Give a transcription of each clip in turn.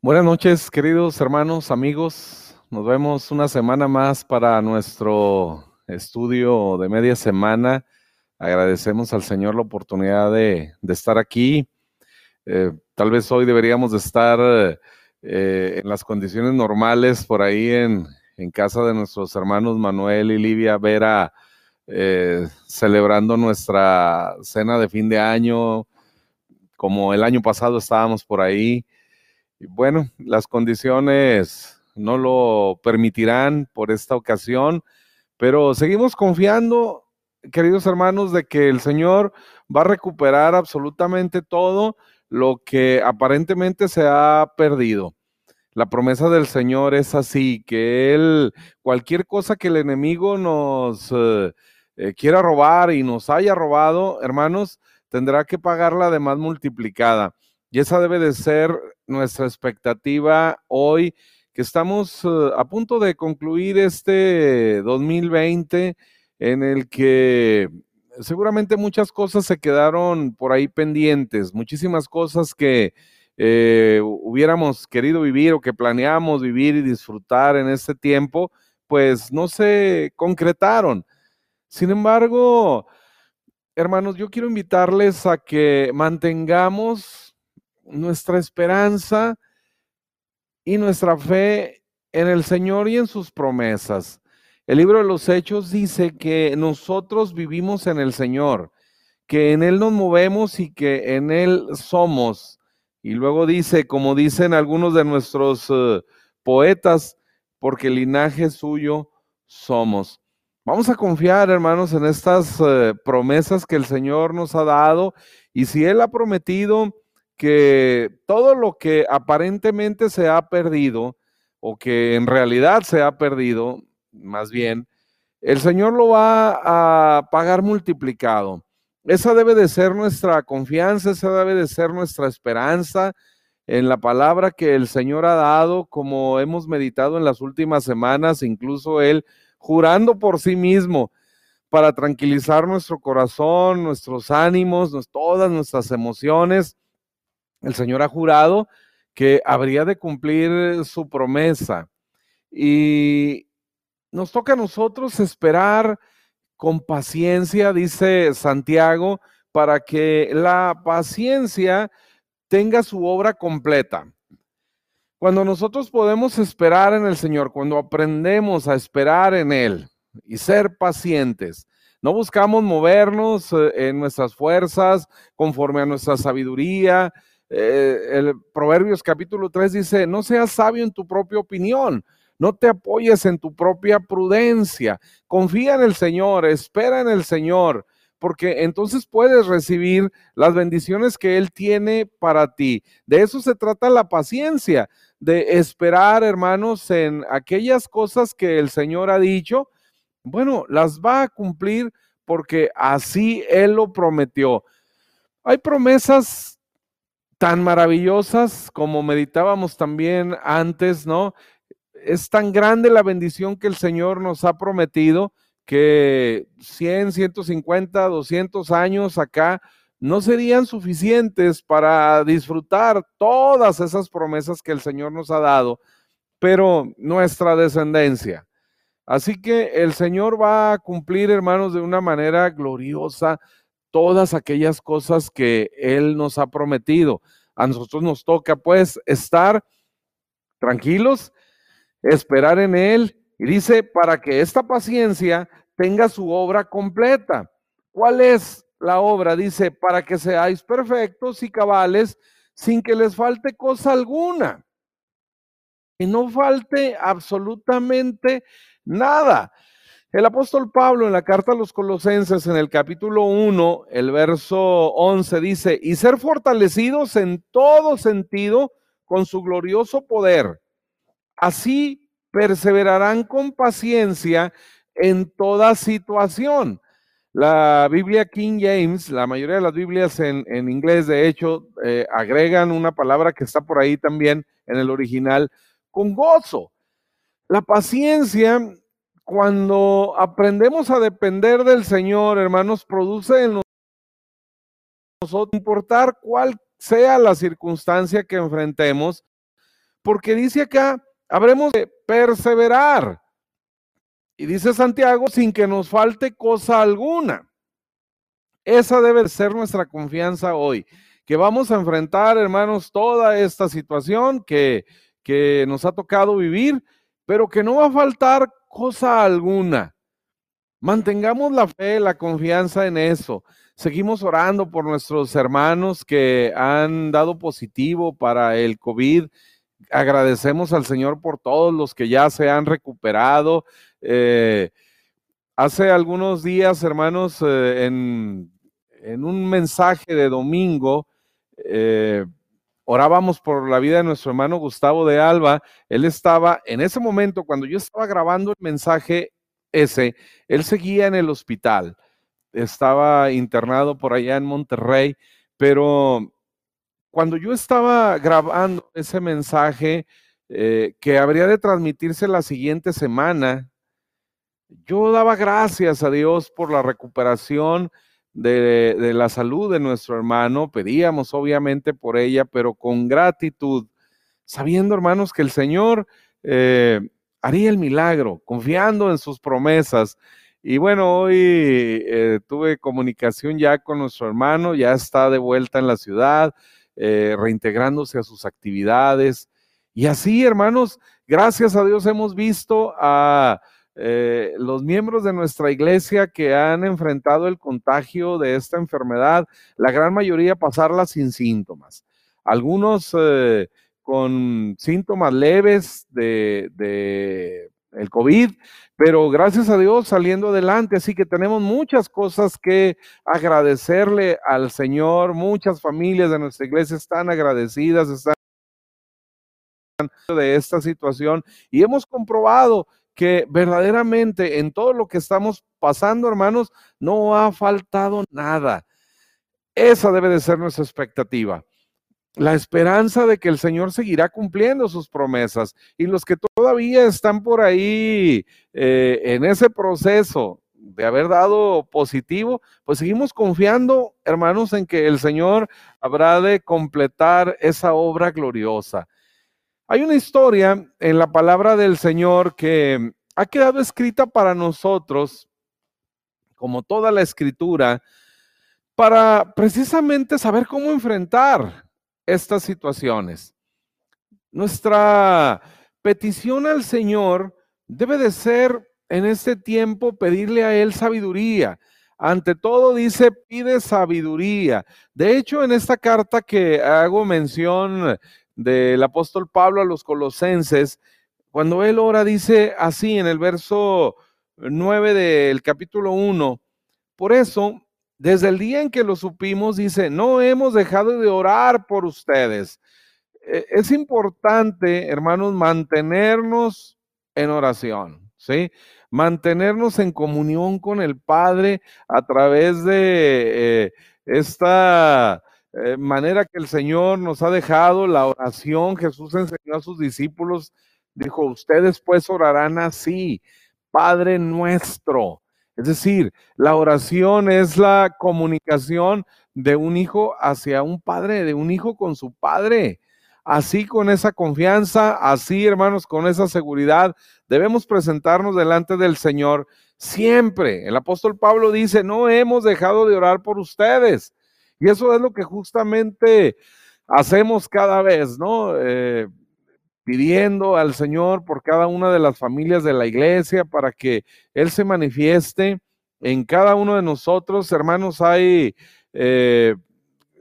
Buenas noches, queridos hermanos, amigos. Nos vemos una semana más para nuestro estudio de media semana. Agradecemos al Señor la oportunidad de, de estar aquí. Eh, tal vez hoy deberíamos de estar eh, en las condiciones normales por ahí en, en, casa de nuestros hermanos Manuel y Livia Vera, eh, celebrando nuestra cena de fin de año, como el año pasado estábamos por ahí. Y bueno, las condiciones no lo permitirán por esta ocasión, pero seguimos confiando, queridos hermanos, de que el Señor va a recuperar absolutamente todo lo que aparentemente se ha perdido. La promesa del Señor es así, que Él, cualquier cosa que el enemigo nos eh, eh, quiera robar y nos haya robado, hermanos, tendrá que pagarla además multiplicada. Y esa debe de ser nuestra expectativa hoy, que estamos uh, a punto de concluir este 2020 en el que seguramente muchas cosas se quedaron por ahí pendientes, muchísimas cosas que eh, hubiéramos querido vivir o que planeamos vivir y disfrutar en este tiempo, pues no se concretaron. Sin embargo, hermanos, yo quiero invitarles a que mantengamos nuestra esperanza y nuestra fe en el Señor y en sus promesas. El libro de los Hechos dice que nosotros vivimos en el Señor, que en Él nos movemos y que en Él somos. Y luego dice, como dicen algunos de nuestros uh, poetas, porque linaje suyo somos. Vamos a confiar, hermanos, en estas uh, promesas que el Señor nos ha dado. Y si Él ha prometido que todo lo que aparentemente se ha perdido, o que en realidad se ha perdido, más bien, el Señor lo va a pagar multiplicado. Esa debe de ser nuestra confianza, esa debe de ser nuestra esperanza en la palabra que el Señor ha dado, como hemos meditado en las últimas semanas, incluso Él jurando por sí mismo para tranquilizar nuestro corazón, nuestros ánimos, todas nuestras emociones el Señor ha jurado que habría de cumplir su promesa. Y nos toca a nosotros esperar con paciencia, dice Santiago, para que la paciencia tenga su obra completa. Cuando nosotros podemos esperar en el Señor, cuando aprendemos a esperar en Él y ser pacientes, no buscamos movernos eh, en nuestras fuerzas conforme a nuestra sabiduría, eh, el Proverbios capítulo 3 dice, no seas sabio en tu propia opinión, no te apoyes en tu propia prudencia, confía en el Señor, espera en el Señor, porque entonces puedes recibir las bendiciones que Él tiene para ti. De eso se trata la paciencia, de esperar, hermanos, en aquellas cosas que el Señor ha dicho. Bueno, las va a cumplir porque así Él lo prometió. Hay promesas tan maravillosas como meditábamos también antes, ¿no? Es tan grande la bendición que el Señor nos ha prometido que 100, 150, 200 años acá no serían suficientes para disfrutar todas esas promesas que el Señor nos ha dado, pero nuestra descendencia. Así que el Señor va a cumplir, hermanos, de una manera gloriosa todas aquellas cosas que Él nos ha prometido. A nosotros nos toca pues estar tranquilos, esperar en Él. Y dice, para que esta paciencia tenga su obra completa. ¿Cuál es la obra? Dice, para que seáis perfectos y cabales sin que les falte cosa alguna. Que no falte absolutamente nada. El apóstol Pablo en la carta a los colosenses en el capítulo 1, el verso 11 dice, y ser fortalecidos en todo sentido con su glorioso poder. Así perseverarán con paciencia en toda situación. La Biblia King James, la mayoría de las Biblias en, inglés, de hecho, eh, agregan una palabra que está por ahí también en el original, con gozo. La paciencia cuando aprendemos a depender del Señor, hermanos, produce en nosotros, importar cuál sea la circunstancia que enfrentemos, porque dice acá, habremos de perseverar. Y dice Santiago, sin que nos falte cosa alguna. Esa debe ser nuestra confianza hoy, que vamos a enfrentar, hermanos, toda esta situación que, que nos ha tocado vivir, pero que no va a faltar cosa alguna. Mantengamos la fe, la confianza en eso. Seguimos orando por nuestros hermanos que han dado positivo para el COVID. Agradecemos al Señor por todos los que ya se han recuperado. Eh, hace algunos días, hermanos, eh, en, un mensaje de domingo, eh, orábamos por la vida de nuestro hermano Gustavo de Alba. Él estaba, en ese momento, cuando yo estaba grabando el mensaje ese, él seguía en el hospital estaba internado por allá en Monterrey, pero cuando yo estaba grabando ese mensaje eh, que habría de transmitirse la siguiente semana, yo daba gracias a Dios por la recuperación de, la salud de nuestro hermano, pedíamos obviamente por ella, pero con gratitud, sabiendo hermanos que el Señor eh, haría el milagro, confiando en sus promesas. Y bueno, hoy eh, tuve comunicación ya con nuestro hermano, ya está de vuelta en la ciudad, eh, reintegrándose a sus actividades. Y así, hermanos, gracias a Dios hemos visto a eh, los miembros de nuestra iglesia que han enfrentado el contagio de esta enfermedad, la gran mayoría pasarla sin síntomas. Algunos con síntomas leves de, de el COVID, pero gracias a Dios saliendo adelante, así que tenemos muchas cosas que agradecerle al Señor, muchas familias de nuestra iglesia están agradecidas, están de esta situación y hemos comprobado que verdaderamente en todo lo que estamos pasando, hermanos, no ha faltado nada. Esa debe de ser nuestra expectativa la esperanza de que el Señor seguirá cumpliendo sus promesas. Y los que todavía están por ahí eh, en ese proceso de haber dado positivo, pues seguimos confiando, hermanos, en que el Señor habrá de completar esa obra gloriosa. Hay una historia en la palabra del Señor que ha quedado escrita para nosotros, como toda la escritura, para precisamente saber cómo enfrentar estas situaciones. Nuestra petición al Señor debe de ser en este tiempo pedirle a Él sabiduría. Ante todo dice, pide sabiduría. De hecho, en esta carta que hago mención del apóstol Pablo a los colosenses, cuando él ora dice así en el verso 9 del capítulo 1, por eso desde el día en que lo supimos, dice, no hemos dejado de orar por ustedes. E, es importante, hermanos, mantenernos en oración, ¿sí? Mantenernos en comunión con el Padre a través de eh, esta eh, manera que el Señor nos ha dejado, la oración. Jesús enseñó a sus discípulos, dijo, ustedes pues orarán así, Padre nuestro es decir, la oración es la comunicación de un hijo hacia un padre, de un hijo con su padre. Así con esa confianza, así hermanos, con esa seguridad, debemos presentarnos delante del Señor siempre. El apóstol Pablo dice, no hemos dejado de orar por ustedes. Y eso es lo que justamente hacemos cada vez, ¿no? Eh, pidiendo al Señor por cada una de las familias de la iglesia para que Él se manifieste en cada uno de nosotros. Hermanos, hay eh,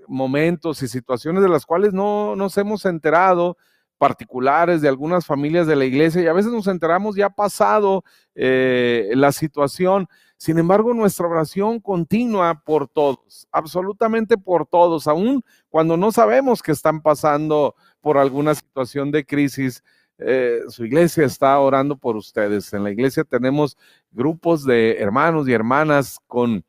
momentos y situaciones de las cuales no nos hemos enterado particulares de algunas familias de la iglesia y a veces nos enteramos ya pasado eh, la situación. Sin embargo, nuestra oración continua por todos, absolutamente por todos, aun cuando no sabemos que están pasando por alguna situación de crisis, eh, su iglesia está orando por ustedes. En la iglesia tenemos grupos de hermanos y hermanas con,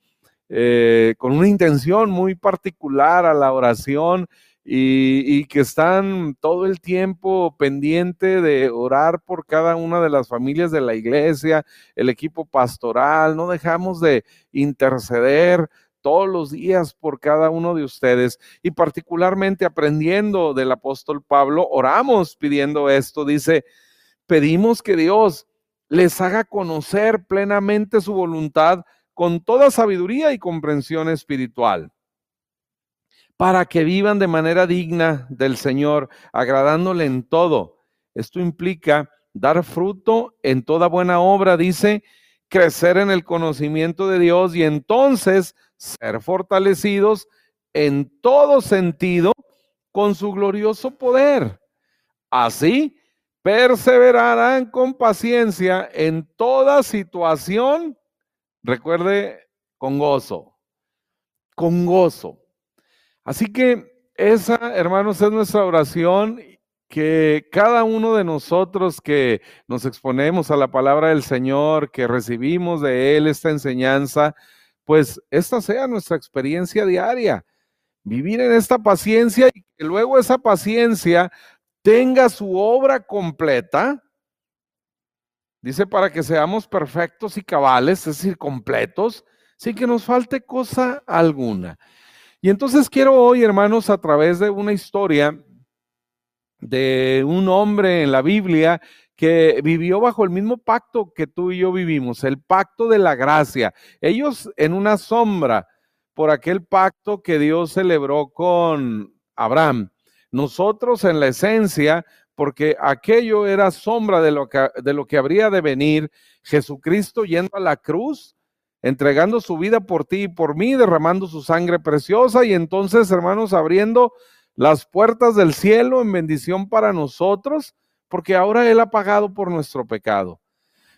eh, con una intención muy particular a la oración y, que están todo el tiempo pendiente de orar por cada una de las familias de la iglesia, el equipo pastoral. No dejamos de interceder todos los días por cada uno de ustedes y particularmente aprendiendo del apóstol Pablo, oramos pidiendo esto. Dice, pedimos que Dios les haga conocer plenamente su voluntad con toda sabiduría y comprensión espiritual, para que vivan de manera digna del Señor, agradándole en todo. Esto implica dar fruto en toda buena obra, dice, crecer en el conocimiento de Dios y entonces ser fortalecidos en todo sentido con su glorioso poder. Así, perseverarán con paciencia en toda situación, recuerde, con gozo, con gozo. Así que esa, hermanos, es nuestra oración que cada uno de nosotros que nos exponemos a la palabra del Señor, que recibimos de Él esta enseñanza, pues esta sea nuestra experiencia diaria. Vivir en esta paciencia y que luego esa paciencia tenga su obra completa. Dice para que seamos perfectos y cabales, es decir, completos, sin que nos falte cosa alguna. Y entonces quiero hoy, hermanos, a través de una historia de un hombre en la Biblia que vivió bajo el mismo pacto que tú y yo vivimos, el pacto de la gracia. Ellos en una sombra por aquel pacto que Dios celebró con Abraham. Nosotros en la esencia, porque aquello era sombra de lo que, de lo que habría de venir, Jesucristo yendo a la cruz, entregando su vida por ti y por mí, derramando su sangre preciosa y entonces, hermanos, abriendo las puertas del cielo en bendición para nosotros, porque ahora Él ha pagado por nuestro pecado.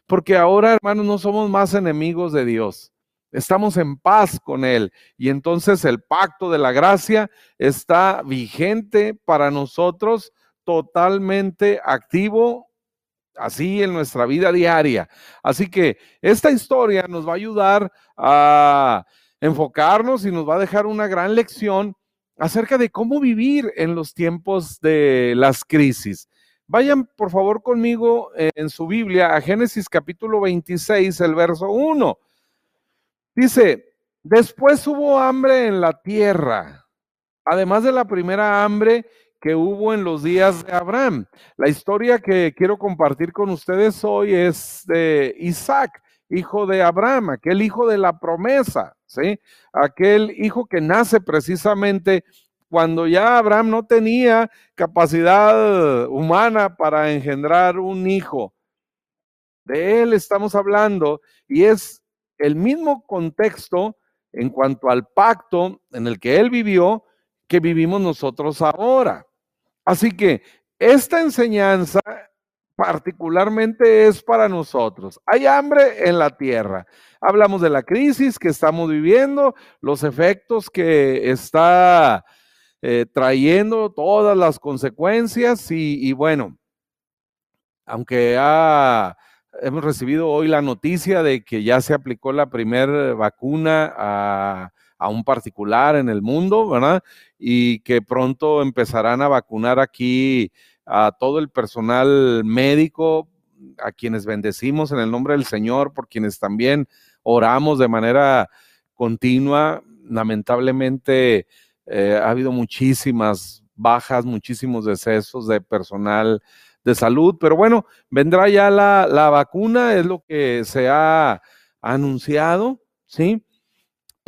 Porque ahora, hermanos, no somos más enemigos de Dios. Estamos en paz con Él. Y entonces el pacto de la gracia está vigente para nosotros, totalmente activo, así en nuestra vida diaria. Así que esta historia nos va a ayudar a enfocarnos y nos va a dejar una gran lección acerca de cómo vivir en los tiempos de las crisis. Vayan por favor conmigo en su Biblia a Génesis capítulo 26, el verso 1. Dice, después hubo hambre en la tierra, además de la primera hambre que hubo en los días de Abraham. La historia que quiero compartir con ustedes hoy es de Isaac, hijo de Abraham, aquel hijo de la promesa. ¿sí? Aquel hijo que nace precisamente cuando ya Abraham no tenía capacidad humana para engendrar un hijo. De él estamos hablando y es el mismo contexto en cuanto al pacto en el que él vivió que vivimos nosotros ahora. Así que esta enseñanza particularmente es para nosotros. Hay hambre en la tierra. Hablamos de la crisis que estamos viviendo, los efectos que está eh, trayendo, todas las consecuencias y, bueno, aunque hemos recibido hoy la noticia de que ya se aplicó la primera vacuna a, a un particular en el mundo, ¿verdad? Y que pronto empezarán a vacunar aquí a todo el personal médico, a quienes bendecimos en el nombre del Señor, por quienes también oramos de manera continua. Lamentablemente eh, ha habido muchísimas bajas, muchísimos decesos de personal de salud, pero bueno, vendrá ya la, la vacuna, es lo que se ha anunciado, ¿sí?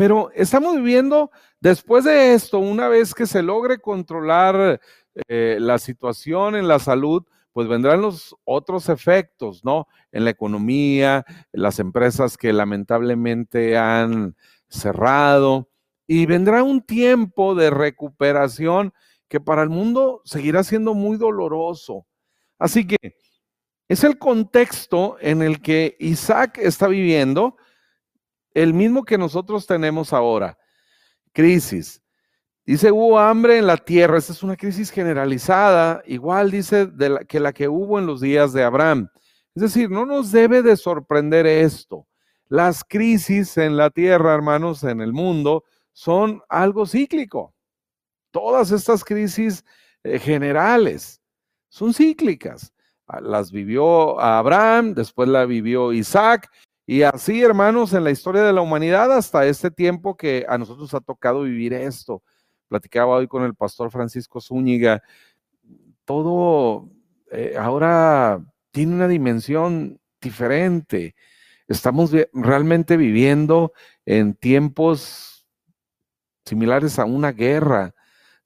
Pero estamos viviendo después de esto, una vez que se logre controlar eh, la situación en la salud, pues vendrán los otros efectos, ¿no? En la economía, las empresas que lamentablemente han cerrado y vendrá un tiempo de recuperación que para el mundo seguirá siendo muy doloroso. Así que es el contexto en el que Isaac está viviendo, el mismo que nosotros tenemos ahora. Crisis, Dice, hubo hambre en la tierra. Esta es una crisis generalizada, igual dice que la que hubo en los días de Abraham. Es decir, no nos debe de sorprender esto. Las crisis en la tierra, hermanos, en el mundo, son algo cíclico. Todas estas crisis eh, generales son cíclicas. Ah, las vivió Abraham, después la vivió Isaac Y así, hermanos, en la historia de la humanidad, hasta este tiempo que a nosotros ha tocado vivir esto. Platicaba hoy con el pastor Francisco Zúñiga. Todo eh, ahora tiene una dimensión diferente. Estamos realmente viviendo en tiempos similares a una guerra,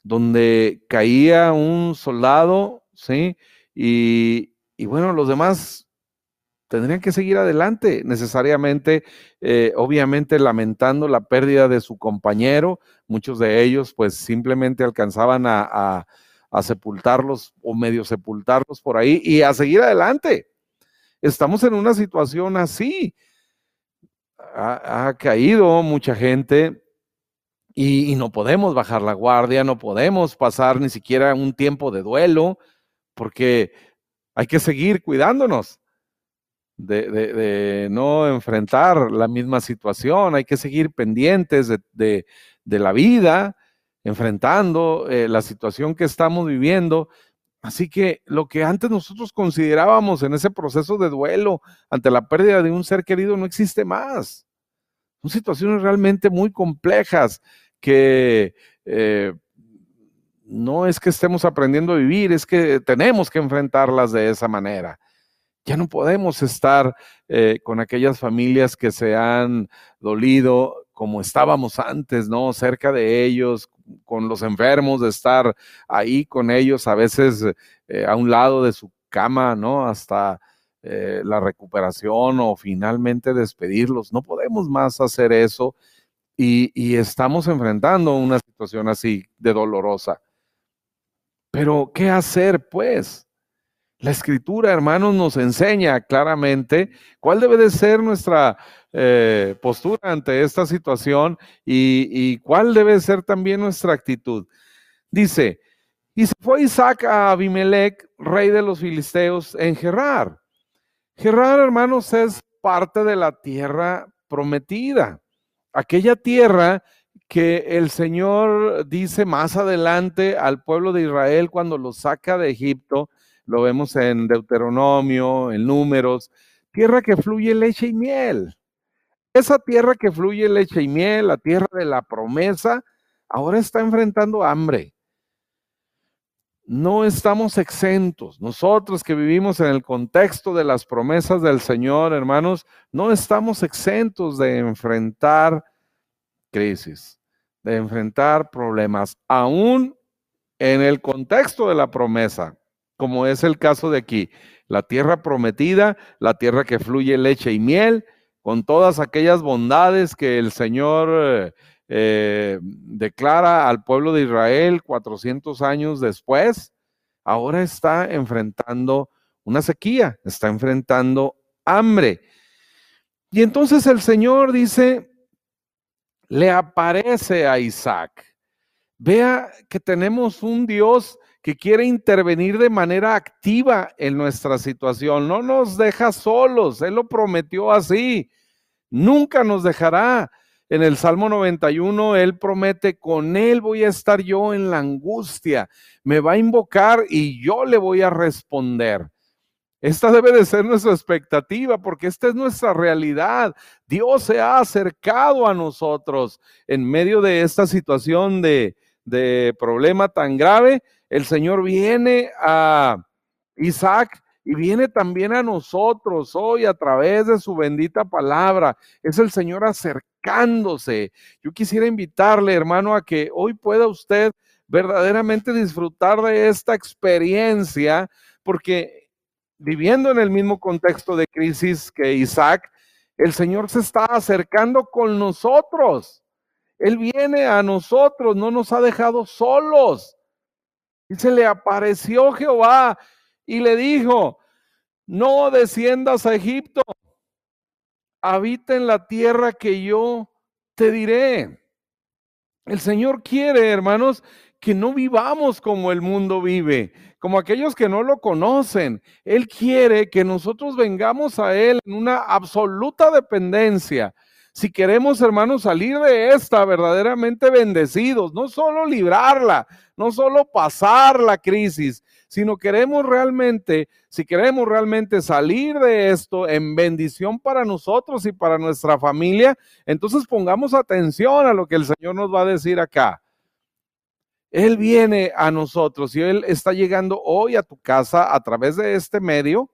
donde caía un soldado, ¿sí? Y, y bueno, los demás tendrían que seguir adelante, necesariamente, eh, obviamente lamentando la pérdida de su compañero. Muchos de ellos pues simplemente alcanzaban a, sepultarlos o medio sepultarlos por ahí y a seguir adelante. Estamos en una situación así. Ha, caído mucha gente y, y, no podemos bajar la guardia, no podemos pasar ni siquiera un tiempo de duelo, porque hay que seguir cuidándonos de, no enfrentar la misma situación, hay que seguir pendientes de, la vida, enfrentando eh, la situación que estamos viviendo. Así que lo que antes nosotros considerábamos en ese proceso de duelo ante la pérdida de un ser querido no existe más. Son situaciones realmente muy complejas que eh, no es que estemos aprendiendo a vivir, es que tenemos que enfrentarlas de esa manera. Ya no podemos estar eh, con aquellas familias que se han dolido como estábamos antes, ¿no? Cerca de ellos, con los enfermos, de estar ahí con ellos, a veces eh, a un lado de su cama, ¿no? Hasta eh, la recuperación o finalmente despedirlos. No podemos más hacer eso y, y estamos enfrentando una situación así de dolorosa. Pero, ¿qué hacer, pues? La escritura, hermanos, nos enseña claramente cuál debe de ser nuestra eh, postura ante esta situación y, cuál debe ser también nuestra actitud. Dice, y se fue Isaac a Abimelech, rey de los filisteos, en Gerar. Gerar, hermanos, es parte de la tierra prometida. Aquella tierra que el Señor dice más adelante al pueblo de Israel cuando lo saca de Egipto, lo vemos en Deuteronomio, en números, tierra que fluye leche y miel. Esa tierra que fluye leche y miel, la tierra de la promesa, ahora está enfrentando hambre. No estamos exentos. Nosotros que vivimos en el contexto de las promesas del Señor, hermanos, no estamos exentos de enfrentar crisis, de enfrentar problemas, aún en el contexto de la promesa como es el caso de aquí, la tierra prometida, la tierra que fluye leche y miel, con todas aquellas bondades que el Señor eh, eh, declara al pueblo de Israel 400 años después, ahora está enfrentando una sequía, está enfrentando hambre. Y entonces el Señor dice, le aparece a Isaac. Vea que tenemos un Dios que quiere intervenir de manera activa en nuestra situación. No nos deja solos, Él lo prometió así. Nunca nos dejará. En el Salmo 91, Él promete, con Él voy a estar yo en la angustia. Me va a invocar y yo le voy a responder. Esta debe de ser nuestra expectativa porque esta es nuestra realidad. Dios se ha acercado a nosotros en medio de esta situación de, de problema tan grave el Señor viene a Isaac y viene también a nosotros hoy a través de su bendita palabra. Es el Señor acercándose. Yo quisiera invitarle, hermano, a que hoy pueda usted verdaderamente disfrutar de esta experiencia, porque viviendo en el mismo contexto de crisis que Isaac, el Señor se está acercando con nosotros. Él viene a nosotros, no nos ha dejado solos. Y se le apareció Jehová y le dijo, no desciendas a Egipto, habita en la tierra que yo te diré. El Señor quiere, hermanos, que no vivamos como el mundo vive, como aquellos que no lo conocen. Él quiere que nosotros vengamos a Él en una absoluta dependencia si queremos, hermanos, salir de esta verdaderamente bendecidos, no solo librarla, no solo pasar la crisis, sino queremos realmente, si queremos realmente salir de esto en bendición para nosotros y para nuestra familia, entonces pongamos atención a lo que el Señor nos va a decir acá. Él viene a nosotros y Él está llegando hoy a tu casa a través de este medio,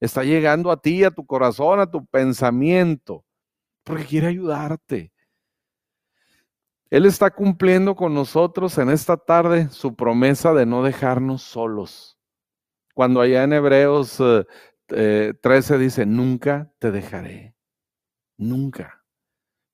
está llegando a ti, a tu corazón, a tu pensamiento, porque quiere ayudarte. Él está cumpliendo con nosotros en esta tarde su promesa de no dejarnos solos. Cuando allá en Hebreos 13 eh, dice, nunca te dejaré, nunca.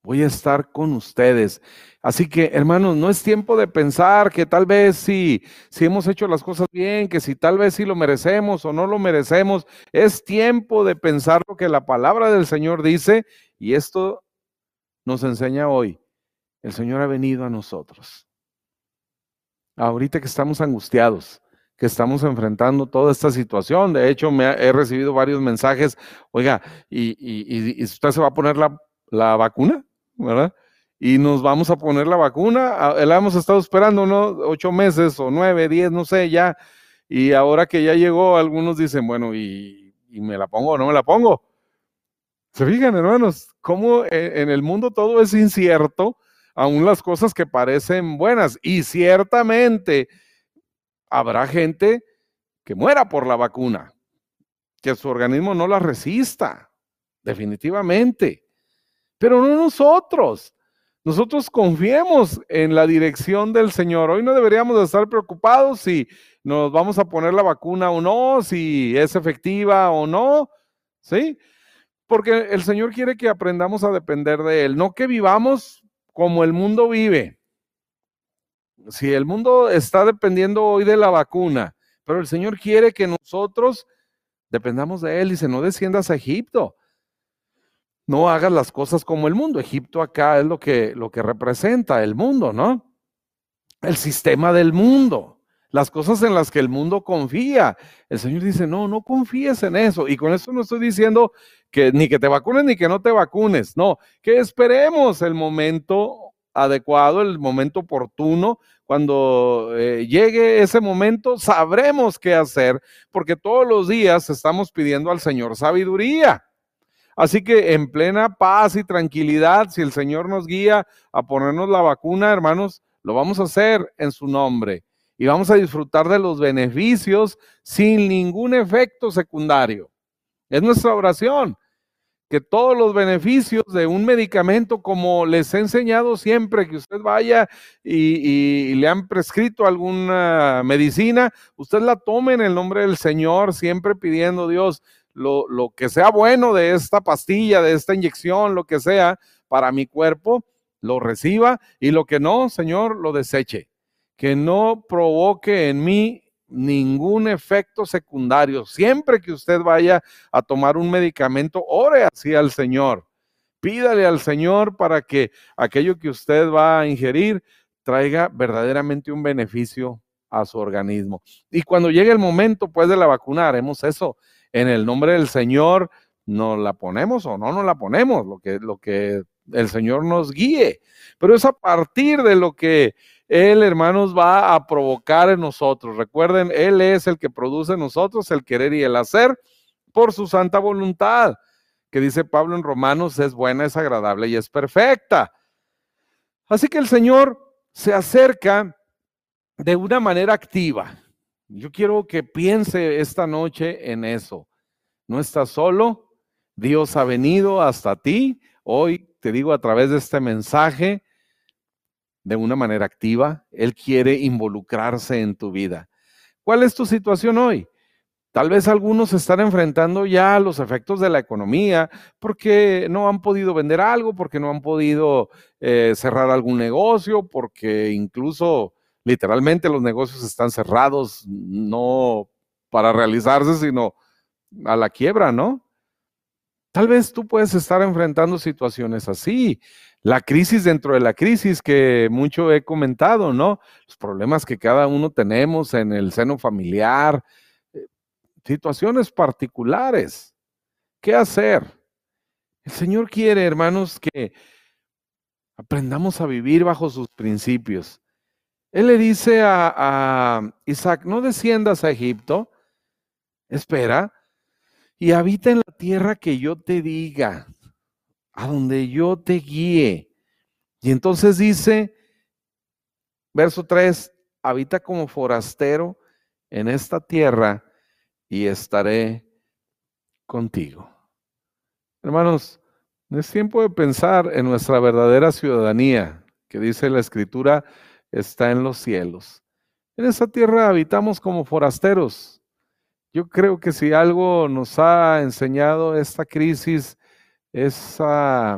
Voy a estar con ustedes. Así que, hermanos, no es tiempo de pensar que tal vez si, si hemos hecho las cosas bien, que si tal vez si lo merecemos o no lo merecemos. Es tiempo de pensar lo que la palabra del Señor dice y esto nos enseña hoy el Señor ha venido a nosotros. Ahorita que estamos angustiados, que estamos enfrentando toda esta situación, de hecho me he recibido varios mensajes, oiga, ¿y, usted se va a poner la, vacuna? ¿Verdad? Y nos vamos a poner la vacuna, ah, la hemos estado esperando, ¿no? Ocho meses o nueve, diez, no sé, ya. Y ahora que ya llegó, algunos dicen, bueno, ¿y, y me la pongo o no me la pongo? Se fijan, hermanos, cómo en el mundo todo es incierto aún las cosas que parecen buenas. Y ciertamente habrá gente que muera por la vacuna, que su organismo no la resista, definitivamente. Pero no nosotros. Nosotros confiemos en la dirección del Señor. Hoy no deberíamos estar preocupados si nos vamos a poner la vacuna o no, si es efectiva o no, ¿sí? Porque el Señor quiere que aprendamos a depender de Él, no que vivamos como el mundo vive. Si el mundo está dependiendo hoy de la vacuna, pero el Señor quiere que nosotros dependamos de Él y se no desciendas a Egipto. No hagas las cosas como el mundo. Egipto acá es lo que, lo que representa el mundo, ¿no? El sistema del mundo las cosas en las que el mundo confía. El Señor dice, no, no confíes en eso. Y con esto no estoy diciendo que ni que te vacunes ni que no te vacunes, no, que esperemos el momento adecuado, el momento oportuno. Cuando eh, llegue ese momento, sabremos qué hacer, porque todos los días estamos pidiendo al Señor sabiduría. Así que en plena paz y tranquilidad, si el Señor nos guía a ponernos la vacuna, hermanos, lo vamos a hacer en su nombre y vamos a disfrutar de los beneficios sin ningún efecto secundario. Es nuestra oración, que todos los beneficios de un medicamento, como les he enseñado siempre, que usted vaya y, le han prescrito alguna medicina, usted la tome en el nombre del Señor, siempre pidiendo Dios lo, lo que sea bueno de esta pastilla, de esta inyección, lo que sea para mi cuerpo, lo reciba y lo que no, Señor, lo deseche. Que no provoque en mí ningún efecto secundario. Siempre que usted vaya a tomar un medicamento, ore así al Señor. Pídale al Señor para que aquello que usted va a ingerir traiga verdaderamente un beneficio a su organismo. Y cuando llegue el momento, pues, de la vacuna, haremos eso. En el nombre del Señor, nos la ponemos o no nos la ponemos, lo que, lo que el Señor nos guíe. Pero es a partir de lo que él, hermanos, va a provocar en nosotros. Recuerden, Él es el que produce en nosotros el querer y el hacer por su santa voluntad, que dice Pablo en Romanos, es buena, es agradable y es perfecta. Así que el Señor se acerca de una manera activa. Yo quiero que piense esta noche en eso. No estás solo, Dios ha venido hasta ti. Hoy te digo a través de este mensaje, de una manera activa. Él quiere involucrarse en tu vida. ¿Cuál es tu situación hoy? Tal vez algunos están enfrentando ya los efectos de la economía porque no han podido vender algo, porque no han podido eh, cerrar algún negocio, porque incluso literalmente los negocios están cerrados, no para realizarse, sino a la quiebra, ¿no? Tal vez tú puedes estar enfrentando situaciones así la crisis dentro de la crisis que mucho he comentado, ¿no? Los problemas que cada uno tenemos en el seno familiar, eh, situaciones particulares. ¿Qué hacer? El Señor quiere, hermanos, que aprendamos a vivir bajo sus principios. Él le dice a, a Isaac, no desciendas a Egipto, espera, y habita en la tierra que yo te diga, a donde yo te guíe. Y entonces dice, verso 3, habita como forastero en esta tierra y estaré contigo. Hermanos, es tiempo de pensar en nuestra verdadera ciudadanía, que dice la escritura, está en los cielos. En esa tierra habitamos como forasteros. Yo creo que si algo nos ha enseñado esta crisis es a,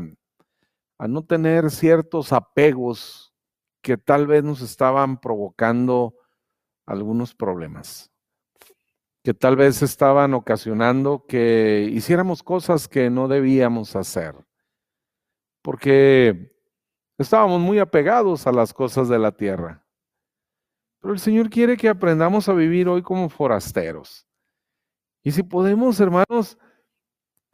a no tener ciertos apegos que tal vez nos estaban provocando algunos problemas, que tal vez estaban ocasionando que hiciéramos cosas que no debíamos hacer, porque estábamos muy apegados a las cosas de la tierra. Pero el Señor quiere que aprendamos a vivir hoy como forasteros. Y si podemos, hermanos,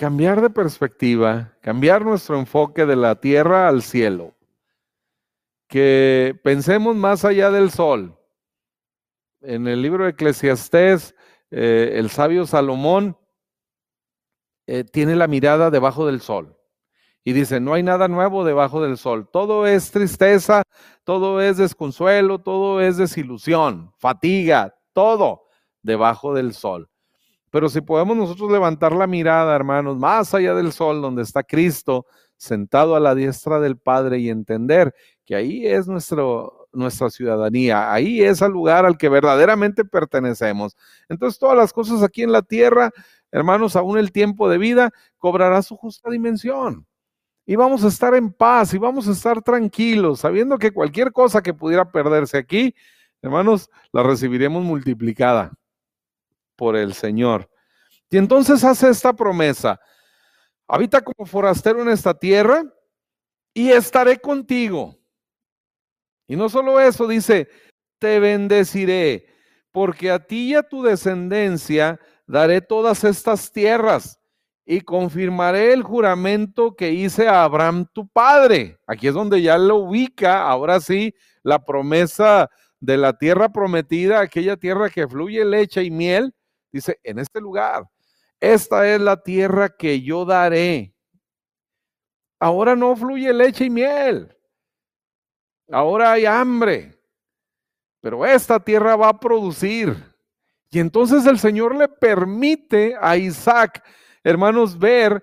cambiar de perspectiva, cambiar nuestro enfoque de la tierra al cielo, que pensemos más allá del sol. En el libro de Eclesiastés, eh, el sabio Salomón eh, tiene la mirada debajo del sol y dice, no hay nada nuevo debajo del sol. Todo es tristeza, todo es desconsuelo, todo es desilusión, fatiga, todo debajo del sol. Pero si podemos nosotros levantar la mirada, hermanos, más allá del sol, donde está Cristo sentado a la diestra del Padre y entender que ahí es nuestro, nuestra ciudadanía, ahí es el lugar al que verdaderamente pertenecemos. Entonces todas las cosas aquí en la tierra, hermanos, aún el tiempo de vida cobrará su justa dimensión. Y vamos a estar en paz y vamos a estar tranquilos, sabiendo que cualquier cosa que pudiera perderse aquí, hermanos, la recibiremos multiplicada por el Señor. Y entonces hace esta promesa, habita como forastero en esta tierra y estaré contigo y no solo eso, dice, te bendeciré, porque a ti y a tu descendencia daré todas estas tierras y confirmaré el juramento que hice a Abraham tu padre. Aquí es donde ya lo ubica, ahora sí, la promesa de la tierra prometida, aquella tierra que fluye leche y miel. Dice, en este lugar, esta es la tierra que yo daré. Ahora no fluye leche y miel. Ahora hay hambre, pero esta tierra va a producir. Y entonces el Señor le permite a Isaac, hermanos, ver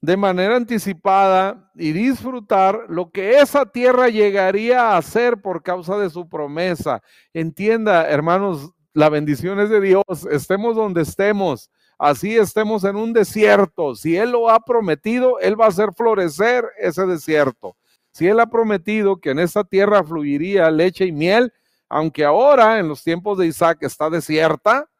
de manera anticipada y disfrutar lo que esa tierra llegaría a hacer por causa de su promesa. Entienda, hermanos, la bendición es de Dios, estemos donde estemos, así estemos en un desierto. Si Él lo ha prometido, Él va a hacer florecer ese desierto. Si Él ha prometido que en esta tierra fluiría leche y miel, aunque ahora en los tiempos de Isaac está desierta,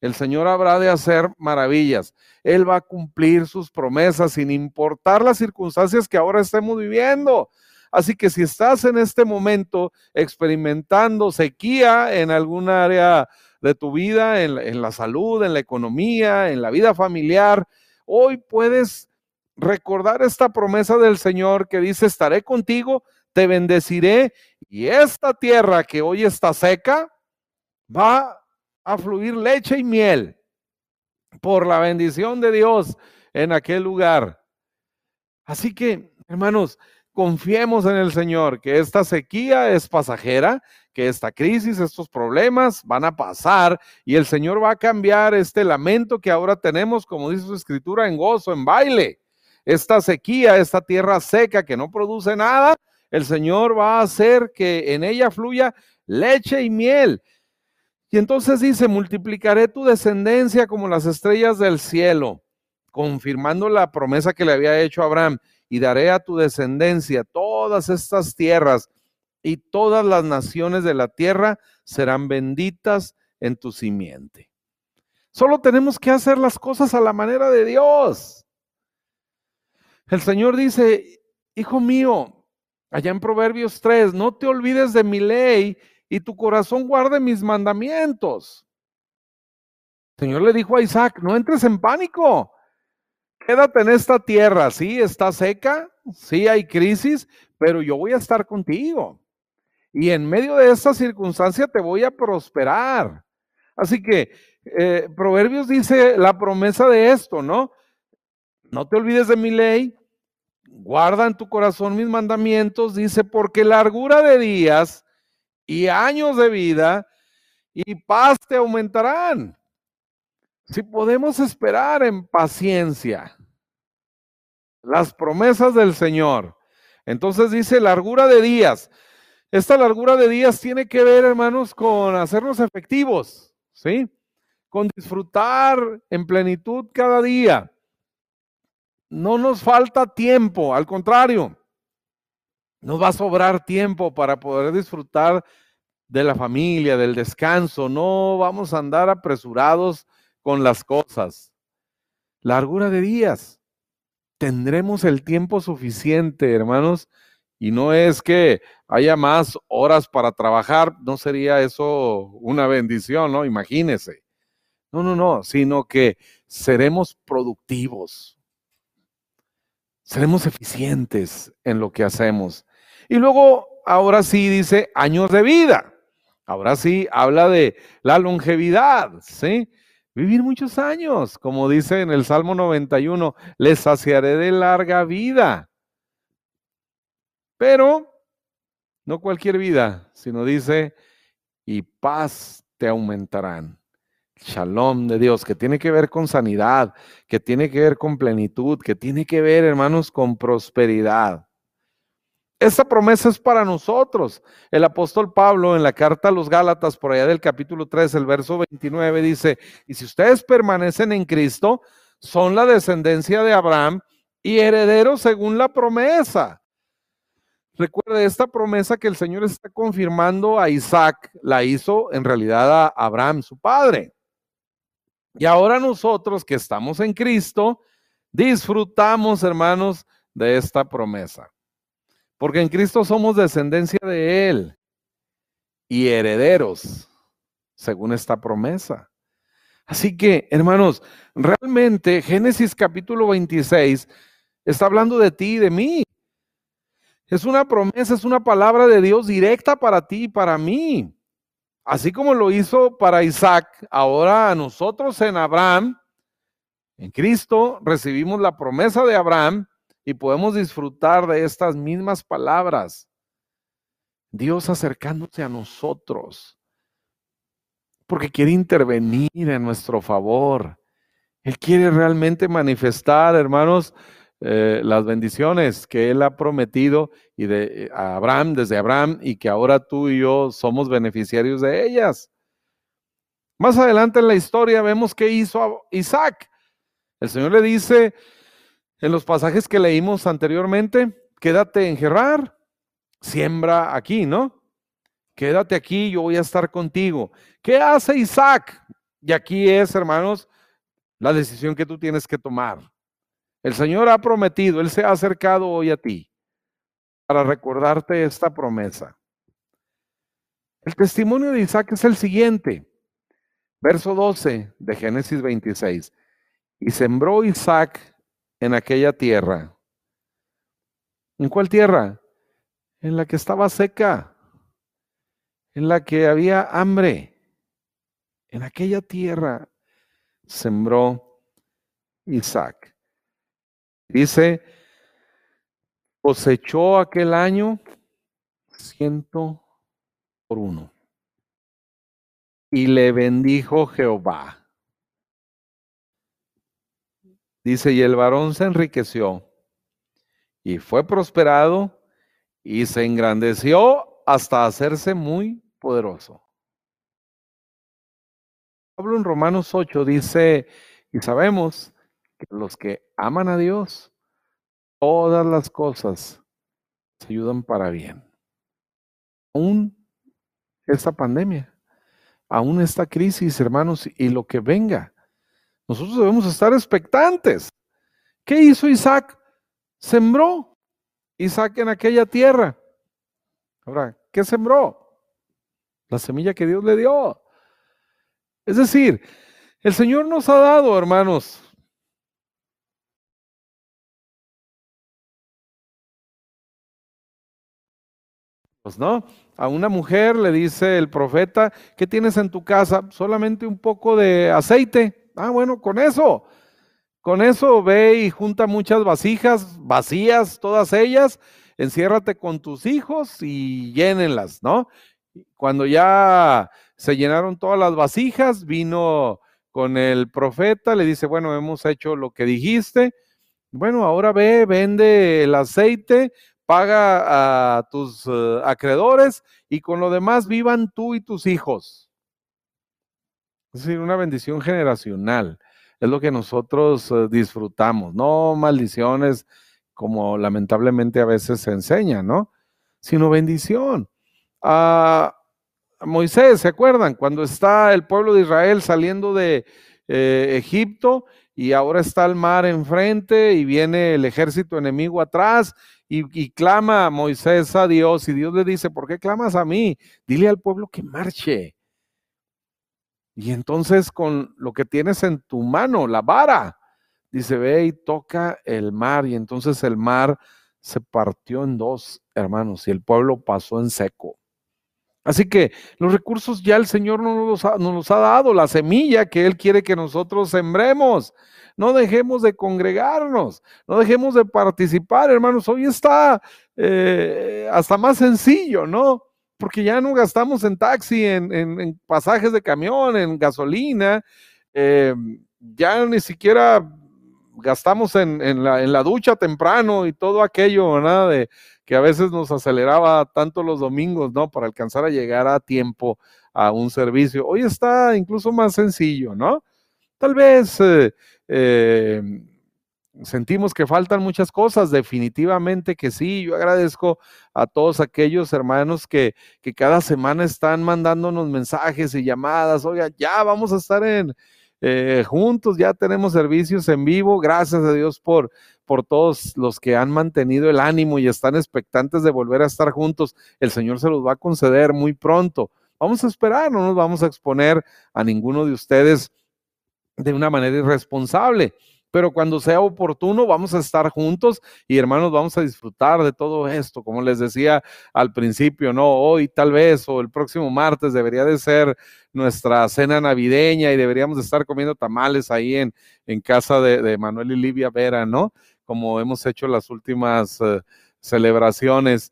el Señor habrá de hacer maravillas. Él va a cumplir sus promesas sin importar las circunstancias que ahora estemos viviendo. Así que si estás en este momento experimentando sequía en algún área de tu vida, en, en la salud, en la economía, en la vida familiar, hoy puedes recordar esta promesa del Señor que dice, estaré contigo, te bendeciré y esta tierra que hoy está seca va a fluir leche y miel por la bendición de Dios en aquel lugar. Así que, hermanos, confiemos en el Señor, que esta sequía es pasajera, que esta crisis, estos problemas van a pasar y el Señor va a cambiar este lamento que ahora tenemos, como dice su escritura, en gozo, en baile esta sequía, esta tierra seca que no produce nada, el Señor va a hacer que en ella fluya leche y miel. Y entonces dice, multiplicaré tu descendencia como las estrellas del cielo, confirmando la promesa que le había hecho a Abraham, y daré a tu descendencia todas estas tierras, y todas las naciones de la tierra serán benditas en tu simiente. Solo tenemos que hacer las cosas a la manera de Dios. El Señor dice, hijo mío, allá en Proverbios 3, no te olvides de mi ley y tu corazón guarde mis mandamientos. El Señor le dijo a Isaac, no entres en pánico, quédate en esta tierra, sí, está seca, sí hay crisis, pero yo voy a estar contigo. y en medio de esta circunstancia te voy a prosperar. Así que eh, Proverbios dice la promesa de esto, ¿no? No te olvides de mi ley, guarda en tu corazón mis mandamientos, dice, porque largura de días y años de vida y paz te aumentarán. Si podemos esperar en paciencia las promesas del Señor, entonces dice largura de días. Esta largura de días tiene que ver, hermanos, con hacernos efectivos, ¿sí? Con disfrutar en plenitud cada día. No nos falta tiempo, al contrario, nos va a sobrar tiempo para poder disfrutar de la familia, del descanso. No vamos a andar apresurados con las cosas. Largura de días. Tendremos el tiempo suficiente, hermanos, y no es que haya más horas para trabajar, no sería eso una bendición, ¿no? Imagínese. No, no, no, sino que seremos productivos, seremos eficientes en lo que hacemos. Y luego, ahora sí dice años de vida. Ahora sí habla de la longevidad, ¿sí? Vivir muchos años, como dice en el Salmo 91, les saciaré de larga vida. Pero no cualquier vida, sino dice, y paz te aumentarán shalom de Dios, que tiene que ver con sanidad, que tiene que ver con plenitud, que tiene que ver, hermanos, con prosperidad. Esta promesa es para nosotros. El apóstol Pablo en la carta a los Gálatas, por allá del capítulo 3, el verso 29, dice, y si ustedes permanecen en Cristo, son la descendencia de Abraham y herederos según la promesa. Recuerde, esta promesa que el Señor está confirmando a Isaac, la hizo en realidad a Abraham, su padre. Y ahora nosotros que estamos en Cristo, disfrutamos, hermanos, de esta promesa. Porque en Cristo somos descendencia de Él y herederos, según esta promesa. Así que, hermanos, realmente Génesis capítulo 26 está hablando de ti y de mí. Es una promesa, es una palabra de Dios directa para ti y para mí. Así como lo hizo para Isaac, ahora nosotros en Abraham, en Cristo, recibimos la promesa de Abraham y podemos disfrutar de estas mismas palabras. Dios acercándose a nosotros, porque quiere intervenir en nuestro favor. Él quiere realmente manifestar, hermanos, eh, las bendiciones que Él ha prometido y de, eh, a Abraham, desde Abraham, y que ahora tú y yo somos beneficiarios de ellas. Más adelante en la historia vemos qué hizo Isaac. El Señor le dice en los pasajes que leímos anteriormente, quédate en Gerar, siembra aquí, ¿no? Quédate aquí, yo voy a estar contigo. ¿Qué hace Isaac? Y aquí es, hermanos, la decisión que tú tienes que tomar. El Señor ha prometido, Él se ha acercado hoy a ti para recordarte esta promesa. El testimonio de Isaac es el siguiente. Verso 12 de Génesis 26. Y sembró Isaac en aquella tierra. ¿En cuál tierra? En la que estaba seca, en la que había hambre. En aquella tierra sembró Isaac. Dice, cosechó aquel año ciento por uno. Y le bendijo Jehová. Dice, y el varón se enriqueció y fue prosperado y se engrandeció hasta hacerse muy poderoso. Pablo en Romanos 8 dice, y sabemos los que aman a Dios, todas las cosas se ayudan para bien. Aún esta pandemia, aún esta crisis, hermanos, y lo que venga, nosotros debemos estar expectantes. ¿Qué hizo Isaac? Sembró Isaac en aquella tierra. Ahora, ¿qué sembró? La semilla que Dios le dio. Es decir, el Señor nos ha dado, hermanos, Pues no, a una mujer le dice el profeta, ¿qué tienes en tu casa? Solamente un poco de aceite. Ah, bueno, con eso. Con eso ve y junta muchas vasijas vacías, todas ellas, enciérrate con tus hijos y llénenlas, ¿no? Cuando ya se llenaron todas las vasijas, vino con el profeta, le dice, bueno, hemos hecho lo que dijiste, bueno, ahora ve, vende el aceite, paga a tus eh, acreedores y con lo demás vivan tú y tus hijos. Es decir, una bendición generacional. Es lo que nosotros eh, disfrutamos, no maldiciones como lamentablemente a veces se enseña, ¿no? Sino bendición. A Moisés, ¿se acuerdan? Cuando está el pueblo de Israel saliendo de eh, Egipto y ahora está el mar enfrente y viene el ejército enemigo atrás y, clama Moisés a Dios y Dios le dice, ¿por qué clamas a mí? Dile al pueblo que marche. Y entonces con lo que tienes en tu mano, la vara, dice, ve y toca el mar. Y entonces el mar se partió en dos, hermanos, y el pueblo pasó en seco. Así que los recursos ya el Señor nos los, ha, ha dado, la semilla que Él quiere que nosotros sembremos. No dejemos de congregarnos, no dejemos de participar, hermanos. Hoy está eh, hasta más sencillo, ¿no? Porque ya no gastamos en taxi, en, pasajes de camión, en gasolina, eh, ya ni siquiera gastamos en, la, ducha temprano y todo aquello, nada de que a veces nos aceleraba tanto los domingos, ¿no? Para alcanzar a llegar a tiempo a un servicio. Hoy está incluso más sencillo, ¿no? Tal vez eh, eh, sentimos que faltan muchas cosas, definitivamente que sí. Yo agradezco a todos aquellos hermanos que, que cada semana están mandándonos mensajes y llamadas. Oiga, ya vamos a estar en, eh, juntos, ya tenemos servicios en vivo. Gracias a Dios por, por todos los que han mantenido el ánimo y están expectantes de volver a estar juntos. El Señor se los va a conceder muy pronto. Vamos a esperar, no nos vamos a exponer a ninguno de ustedes de una manera irresponsable pero cuando sea oportuno vamos a estar juntos y hermanos vamos a disfrutar de todo esto, como les decía al principio, ¿no? Hoy tal vez o el próximo martes debería de ser nuestra cena navideña y deberíamos de estar comiendo tamales ahí en, en casa de, Manuel y Livia Vera, ¿no? Como hemos hecho las últimas eh, celebraciones.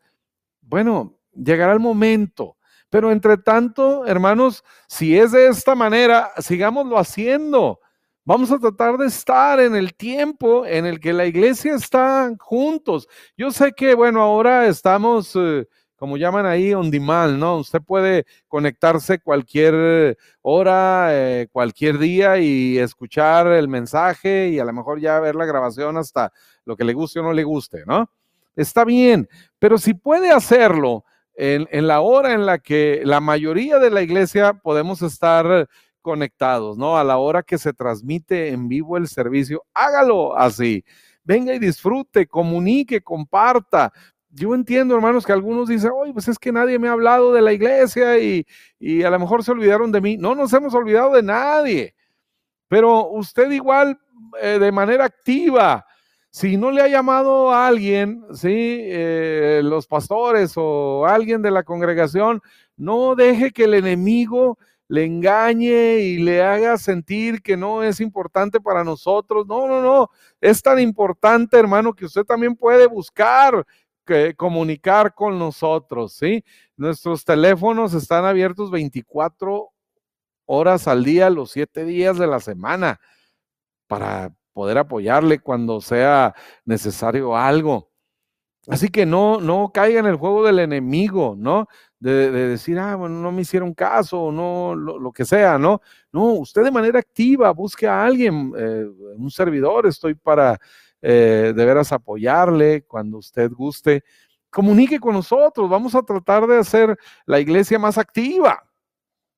Bueno, llegará el momento. Pero entre tanto, hermanos, si es de esta manera, sigámoslo haciendo Vamos a tratar de estar en el tiempo en el que la iglesia está juntos. Yo sé que, bueno, ahora estamos, eh, como llaman ahí, on demand, ¿no? Usted puede conectarse cualquier hora, eh, cualquier día y escuchar el mensaje y a lo mejor ya ver la grabación hasta lo que le guste o no le guste, ¿no? Está bien, pero si puede hacerlo en, en la hora en la que la mayoría de la iglesia podemos estar conectados, ¿no? A la hora que se transmite en vivo el servicio, hágalo así. Venga y disfrute, comunique, comparta. Yo entiendo, hermanos, que algunos dicen, oye, pues es que nadie me ha hablado de la iglesia y, y a lo mejor se olvidaron de mí. No nos hemos olvidado de nadie, pero usted igual eh, de manera activa, si no le ha llamado a alguien, sí, eh, los pastores o alguien de la congregación, no deje que el enemigo le engañe y le haga sentir que no es importante para nosotros. No, no, no. Es tan importante, hermano, que usted también puede buscar que, comunicar con nosotros, ¿sí? Nuestros teléfonos están abiertos 24 horas al día, los siete días de la semana, para poder apoyarle cuando sea necesario algo. Así que no, no caiga en el juego del enemigo, ¿no? de, decir, ah, bueno, no me hicieron caso, o no, lo, que sea, ¿no? No, usted de manera activa busque a alguien, eh, un servidor, estoy para eh, de veras apoyarle cuando usted guste. Comunique con nosotros, vamos a tratar de hacer la iglesia más activa.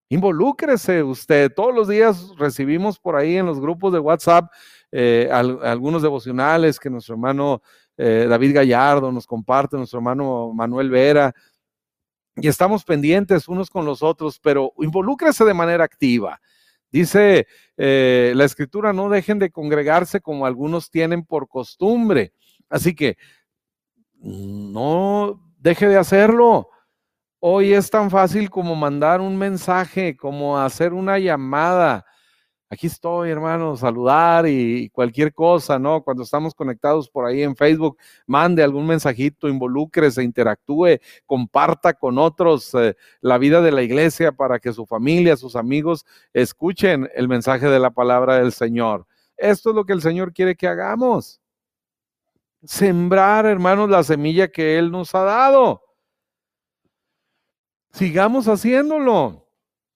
Involúcrese usted. Todos los días recibimos por ahí en los grupos de WhatsApp eh, algunos devocionales que nuestro hermano David Gallardo nos comparte, nuestro hermano Manuel Vera, y estamos pendientes unos con los otros, pero involúcrese de manera activa. Dice eh, la escritura, no dejen de congregarse como algunos tienen por costumbre. Así que no deje de hacerlo. Hoy es tan fácil como mandar un mensaje, como hacer una llamada. Aquí estoy, hermano, saludar y cualquier cosa, ¿no? Cuando estamos conectados por ahí en Facebook, mande algún mensajito, se interactúe, comparta con otros eh, la vida de la iglesia para que su familia, sus amigos escuchen el mensaje de la palabra del Señor. Esto es lo que el Señor quiere que hagamos. Sembrar, hermanos, la semilla que Él nos ha dado. Sigamos haciéndolo.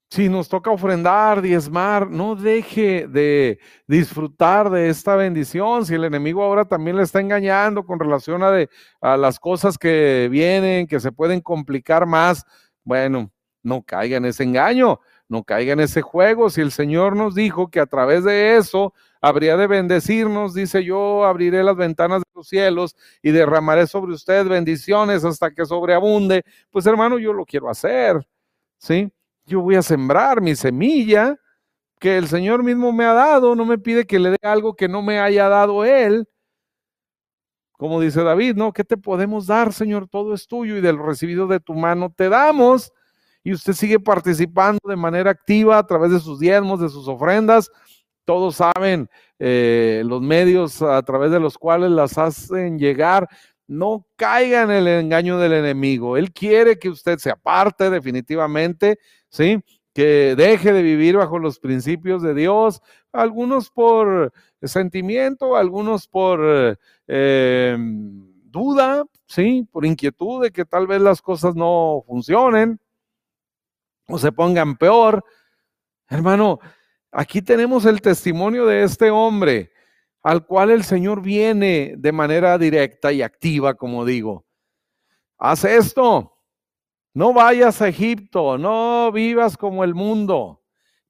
Si nos toca ofrendar, diezmar, no deje de disfrutar de esta bendición. Si el enemigo ahora también le está engañando con relación a, las cosas que vienen, que se pueden complicar más, bueno, no caiga en ese engaño, no caiga en ese juego. Si el Señor nos dijo que a través de eso habría de bendecirnos, dice yo, abriré las ventanas de los cielos y derramaré sobre usted bendiciones hasta que sobreabunde. Pues hermano, yo lo quiero hacer, ¿sí? Yo voy a sembrar mi semilla que el Señor mismo me ha dado, no me pide que le dé algo que no me haya dado Él. Como dice David, ¿no? ¿Qué te podemos dar, Señor? Todo es tuyo y del recibido de tu mano te damos. Y usted sigue participando de manera activa a través de sus diezmos, de sus ofrendas, todos saben eh, los medios a través de los cuales las hacen llegar, no caiga en el engaño del enemigo. Él quiere que usted se aparte definitivamente, ¿sí? Que deje de vivir bajo los principios de Dios, algunos por sentimiento, algunos por eh, duda, ¿sí? Por inquietud de que tal vez las cosas no funcionen o se pongan peor. Hermano, Aquí tenemos el testimonio de este hombre al cual el Señor viene de manera directa y activa, como digo. Haz esto. No vayas a Egipto, no vivas como el mundo.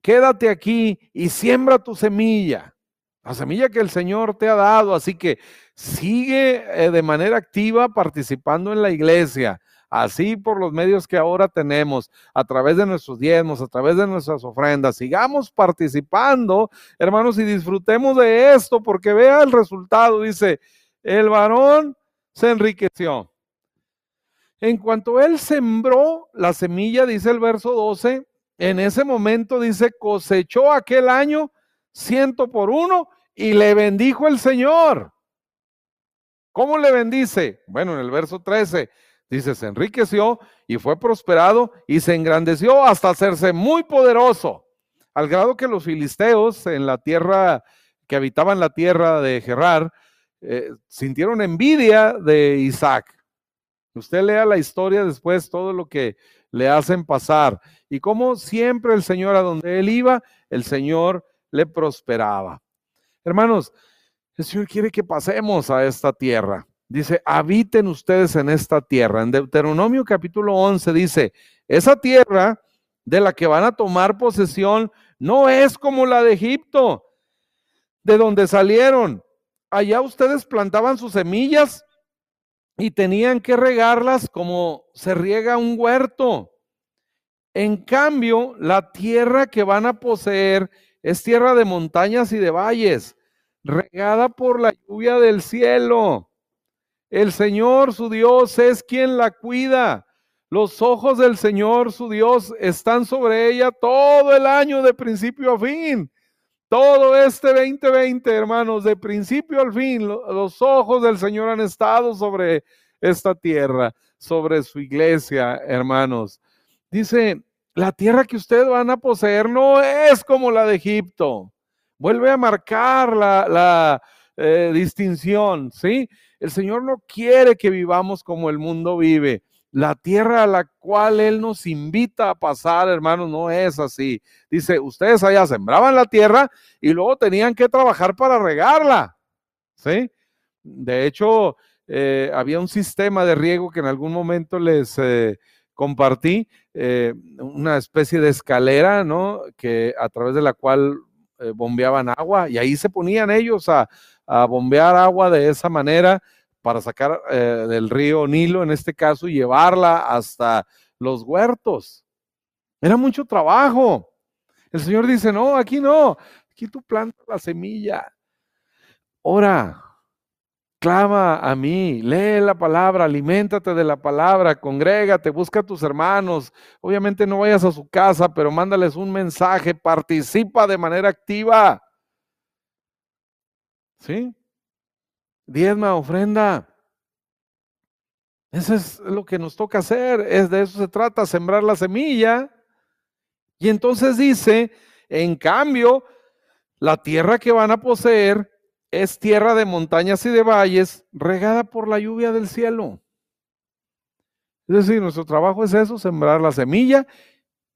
Quédate aquí y siembra tu semilla, la semilla que el Señor te ha dado. Así que sigue eh, de manera activa participando en la iglesia así por los medios que ahora tenemos, a través de nuestros diezmos, a través de nuestras ofrendas. Sigamos participando, hermanos, y disfrutemos de esto, porque vea el resultado. Dice, el varón se enriqueció. En cuanto él sembró la semilla, dice el verso 12, en ese momento dice, cosechó aquel año ciento por uno y le bendijo el Señor. ¿Cómo le bendice? Bueno, en el verso 13, Dice, se enriqueció y fue prosperado y se engrandeció hasta hacerse muy poderoso, al grado que los filisteos en la tierra, que habitaban la tierra de Gerar, eh, sintieron envidia de Isaac. Usted lea la historia después, todo lo que le hacen pasar. Y como siempre el Señor a donde él iba, el Señor le prosperaba. Hermanos, el Señor quiere que pasemos a esta tierra. Dice, habiten ustedes en esta tierra. En Deuteronomio capítulo 11 dice, esa tierra de la que van a tomar posesión no es como la de Egipto, de donde salieron. Allá ustedes plantaban sus semillas y tenían que regarlas como se riega un huerto. En cambio, la tierra que van a poseer es tierra de montañas y de valles, regada por la lluvia del cielo. El Señor, su Dios, es quien la cuida. Los ojos del Señor, su Dios, están sobre ella todo el año de principio a fin. Todo este 2020, hermanos, de principio al fin, los ojos del Señor han estado sobre esta tierra, sobre su iglesia, hermanos. Dice, la tierra que ustedes van a poseer no es como la de Egipto. Vuelve a marcar la, la eh, distinción, ¿sí? El Señor no quiere que vivamos como el mundo vive. La tierra a la cual Él nos invita a pasar, hermanos, no es así. Dice, ustedes allá sembraban la tierra y luego tenían que trabajar para regarla. ¿Sí? De hecho, eh, había un sistema de riego que en algún momento les eh, compartí, eh, una especie de escalera, ¿no? Que a través de la cual bombeaban agua y ahí se ponían ellos a, a bombear agua de esa manera para sacar eh, del río Nilo, en este caso, y llevarla hasta los huertos. Era mucho trabajo. El Señor dice, no, aquí no, aquí tú plantas la semilla. Ora, clama a mí, lee la palabra, aliméntate de la palabra, congrégate, busca a tus hermanos. Obviamente no vayas a su casa, pero mándales un mensaje, participa de manera activa. ¿Sí? Diezma, ofrenda. Eso es lo que nos toca hacer, es de eso se trata, sembrar la semilla. Y entonces dice, en cambio, la tierra que van a poseer es tierra de montañas y de valles, regada por la lluvia del cielo. Es decir, nuestro trabajo es eso, sembrar la semilla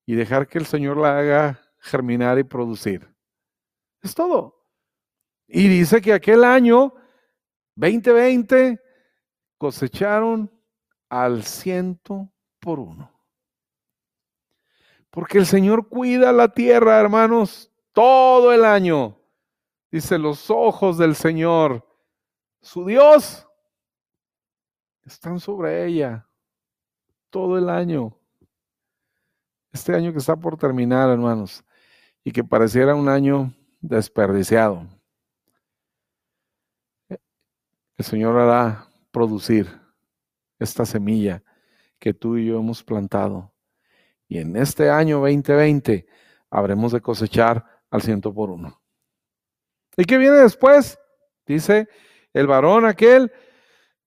y dejar que el Señor la haga germinar y producir. Es todo. Y dice que aquel año 2020 cosecharon al ciento por uno. Porque el Señor cuida la tierra, hermanos, todo el año. Dice, los ojos del Señor, su Dios, están sobre ella todo el año. Este año que está por terminar, hermanos, y que pareciera un año desperdiciado. El Señor hará producir esta semilla que tú y yo hemos plantado. Y en este año 2020 habremos de cosechar al ciento por uno. ¿Y qué viene después? Dice, el varón aquel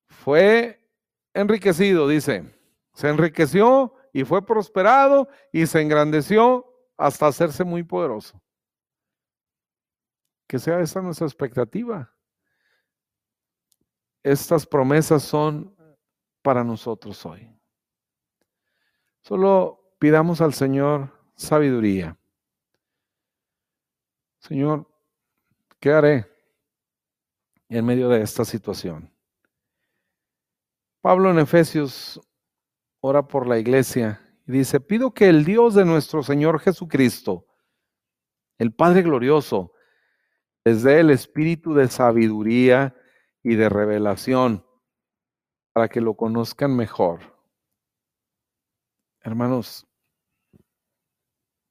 fue enriquecido, dice, se enriqueció y fue prosperado y se engrandeció hasta hacerse muy poderoso. Que sea esa nuestra expectativa. Estas promesas son para nosotros hoy. Solo pidamos al Señor sabiduría. Señor, ¿qué haré en medio de esta situación? Pablo en Efesios ora por la iglesia y dice, pido que el Dios de nuestro Señor Jesucristo, el Padre glorioso, les dé el espíritu de sabiduría y de revelación para que lo conozcan mejor. Hermanos,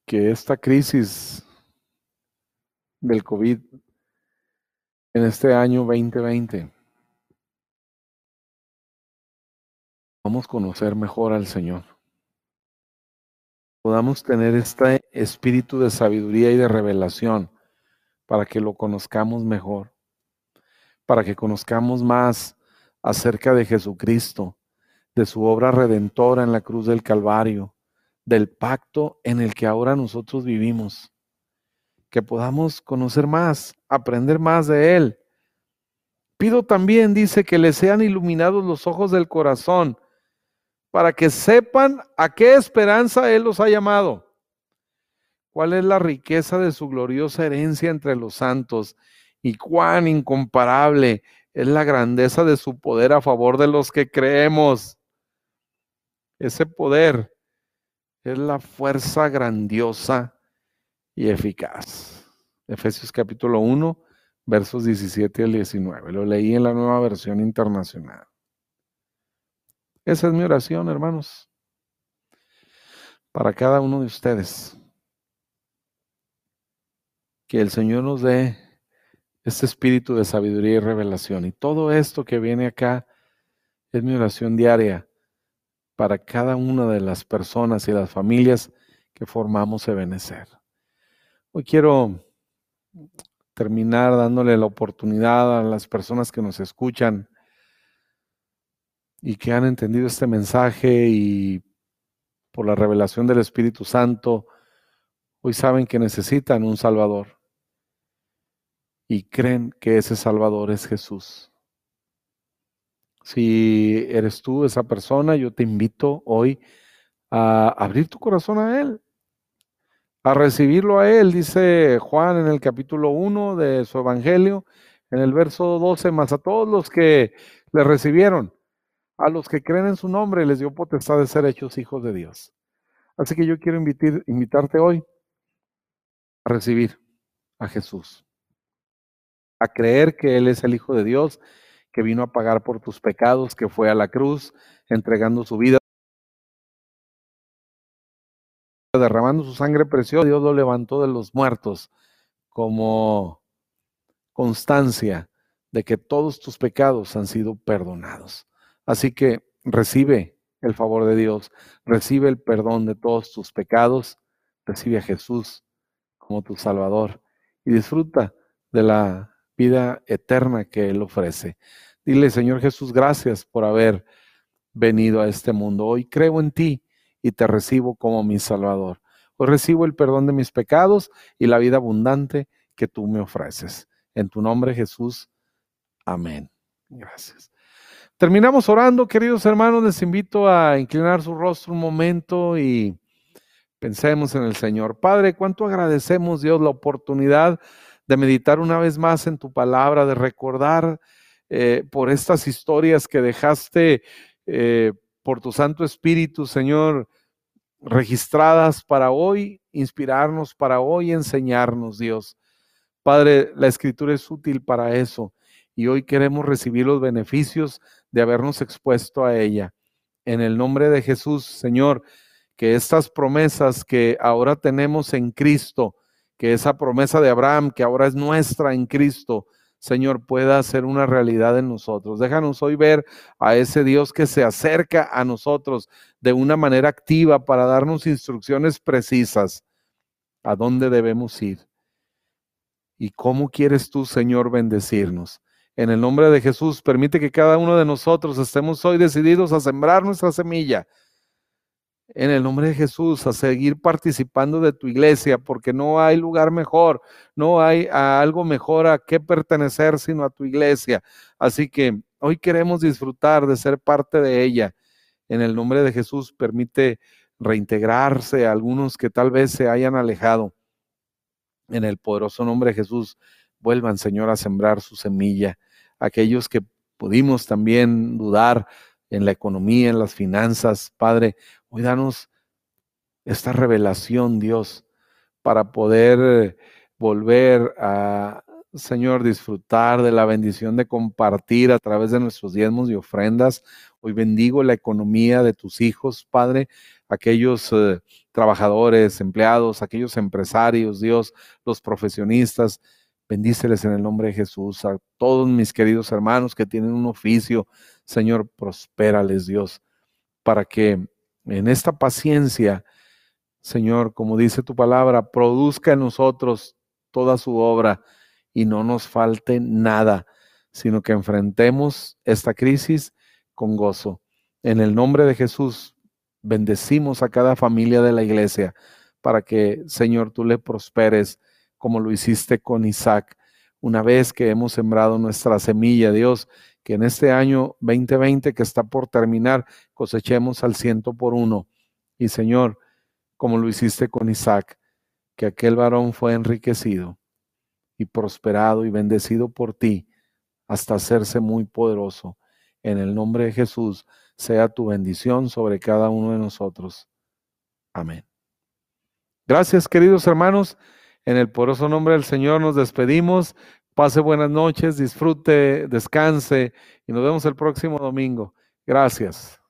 que esta crisis del COVID en este año 2020 vamos a conocer mejor al Señor. Podamos tener este espíritu de sabiduría y de revelación para que lo conozcamos mejor para que conozcamos más acerca de Jesucristo, de su obra redentora en la cruz del Calvario, del pacto en el que ahora nosotros vivimos. Que podamos conocer más, aprender más de Él. Pido también, dice, que les sean iluminados los ojos del corazón, para que sepan a qué esperanza Él los ha llamado, cuál es la riqueza de su gloriosa herencia entre los santos y cuán incomparable es la grandeza de su poder a favor de los que creemos. Ese poder es la fuerza grandiosa y eficaz. Efesios capítulo 1, versos 17 al 19. Lo leí en la nueva versión internacional. Esa es mi oración, hermanos, para cada uno de ustedes. Que el Señor nos dé este espíritu de sabiduría y revelación. Y todo esto que viene acá es mi oración diaria para cada una de las personas y las familias que formamos Ebenecer. Hoy quiero terminar dándole la oportunidad a las personas que nos escuchan y que han entendido este mensaje y por la revelación del Espíritu Santo, hoy saben que necesitan un Salvador y creen que ese Salvador es Jesús. Si eres tú esa persona, yo te invito hoy a abrir tu corazón a Él, a recibirlo a Él, dice Juan en el capítulo 1 de su Evangelio, en el verso 12, más a todos los que le recibieron, a los que creen en su nombre, les dio potestad de ser hechos hijos de Dios. Así que yo quiero invitarte hoy a recibir a Jesús a creer que Él es el Hijo de Dios, que vino a pagar por tus pecados, que fue a la cruz entregando su vida, derramando su sangre preciosa, Dios lo levantó de los muertos como constancia de que todos tus pecados han sido perdonados. Así que recibe el favor de Dios, recibe el perdón de todos tus pecados, recibe a Jesús como tu Salvador y disfruta de la vida eterna que Él ofrece. Dile, Señor Jesús, gracias por haber venido a este mundo. Hoy creo en ti y te recibo como mi Salvador. Hoy recibo el perdón de mis pecados y la vida abundante que tú me ofreces. En tu nombre, Jesús. Amén. Gracias. Terminamos orando, queridos hermanos. Les invito a inclinar su rostro un momento y pensemos en el Señor. Padre, cuánto agradecemos, Dios, la oportunidad de meditar una vez más en tu palabra, de recordar eh, por estas historias que dejaste eh, por tu Santo Espíritu, Señor, registradas para hoy, inspirarnos para hoy, enseñarnos, Dios. Padre, la escritura es útil para eso y hoy queremos recibir los beneficios de habernos expuesto a ella. En el nombre de Jesús, Señor, que estas promesas que ahora tenemos en Cristo, que esa promesa de Abraham, que ahora es nuestra en Cristo, Señor, pueda ser una realidad en nosotros. Déjanos hoy ver a ese Dios que se acerca a nosotros de una manera activa para darnos instrucciones precisas a dónde debemos ir. ¿Y cómo quieres tú, Señor, bendecirnos? En el nombre de Jesús, permite que cada uno de nosotros estemos hoy decididos a sembrar nuestra semilla. En el nombre de Jesús, a seguir participando de tu iglesia, porque no hay lugar mejor, no hay algo mejor a qué pertenecer sino a tu iglesia. Así que hoy queremos disfrutar de ser parte de ella. En el nombre de Jesús, permite reintegrarse a algunos que tal vez se hayan alejado. En el poderoso nombre de Jesús, vuelvan, Señor, a sembrar su semilla. Aquellos que pudimos también dudar en la economía, en las finanzas, Padre, hoy danos esta revelación, Dios, para poder volver a, Señor, disfrutar de la bendición de compartir a través de nuestros diezmos y ofrendas. Hoy bendigo la economía de tus hijos, Padre, aquellos eh, trabajadores, empleados, aquellos empresarios, Dios, los profesionistas Bendíceles en el nombre de Jesús a todos mis queridos hermanos que tienen un oficio. Señor, prospérales, Dios, para que en esta paciencia, Señor, como dice tu palabra, produzca en nosotros toda su obra y no nos falte nada, sino que enfrentemos esta crisis con gozo. En el nombre de Jesús, bendecimos a cada familia de la iglesia para que, Señor, tú le prosperes como lo hiciste con Isaac. Una vez que hemos sembrado nuestra semilla, Dios, que en este año 2020 que está por terminar, cosechemos al ciento por uno. Y Señor, como lo hiciste con Isaac, que aquel varón fue enriquecido y prosperado y bendecido por ti hasta hacerse muy poderoso. En el nombre de Jesús, sea tu bendición sobre cada uno de nosotros. Amén. Gracias, queridos hermanos. En el poroso nombre del Señor nos despedimos. Pase buenas noches, disfrute, descanse y nos vemos el próximo domingo. Gracias.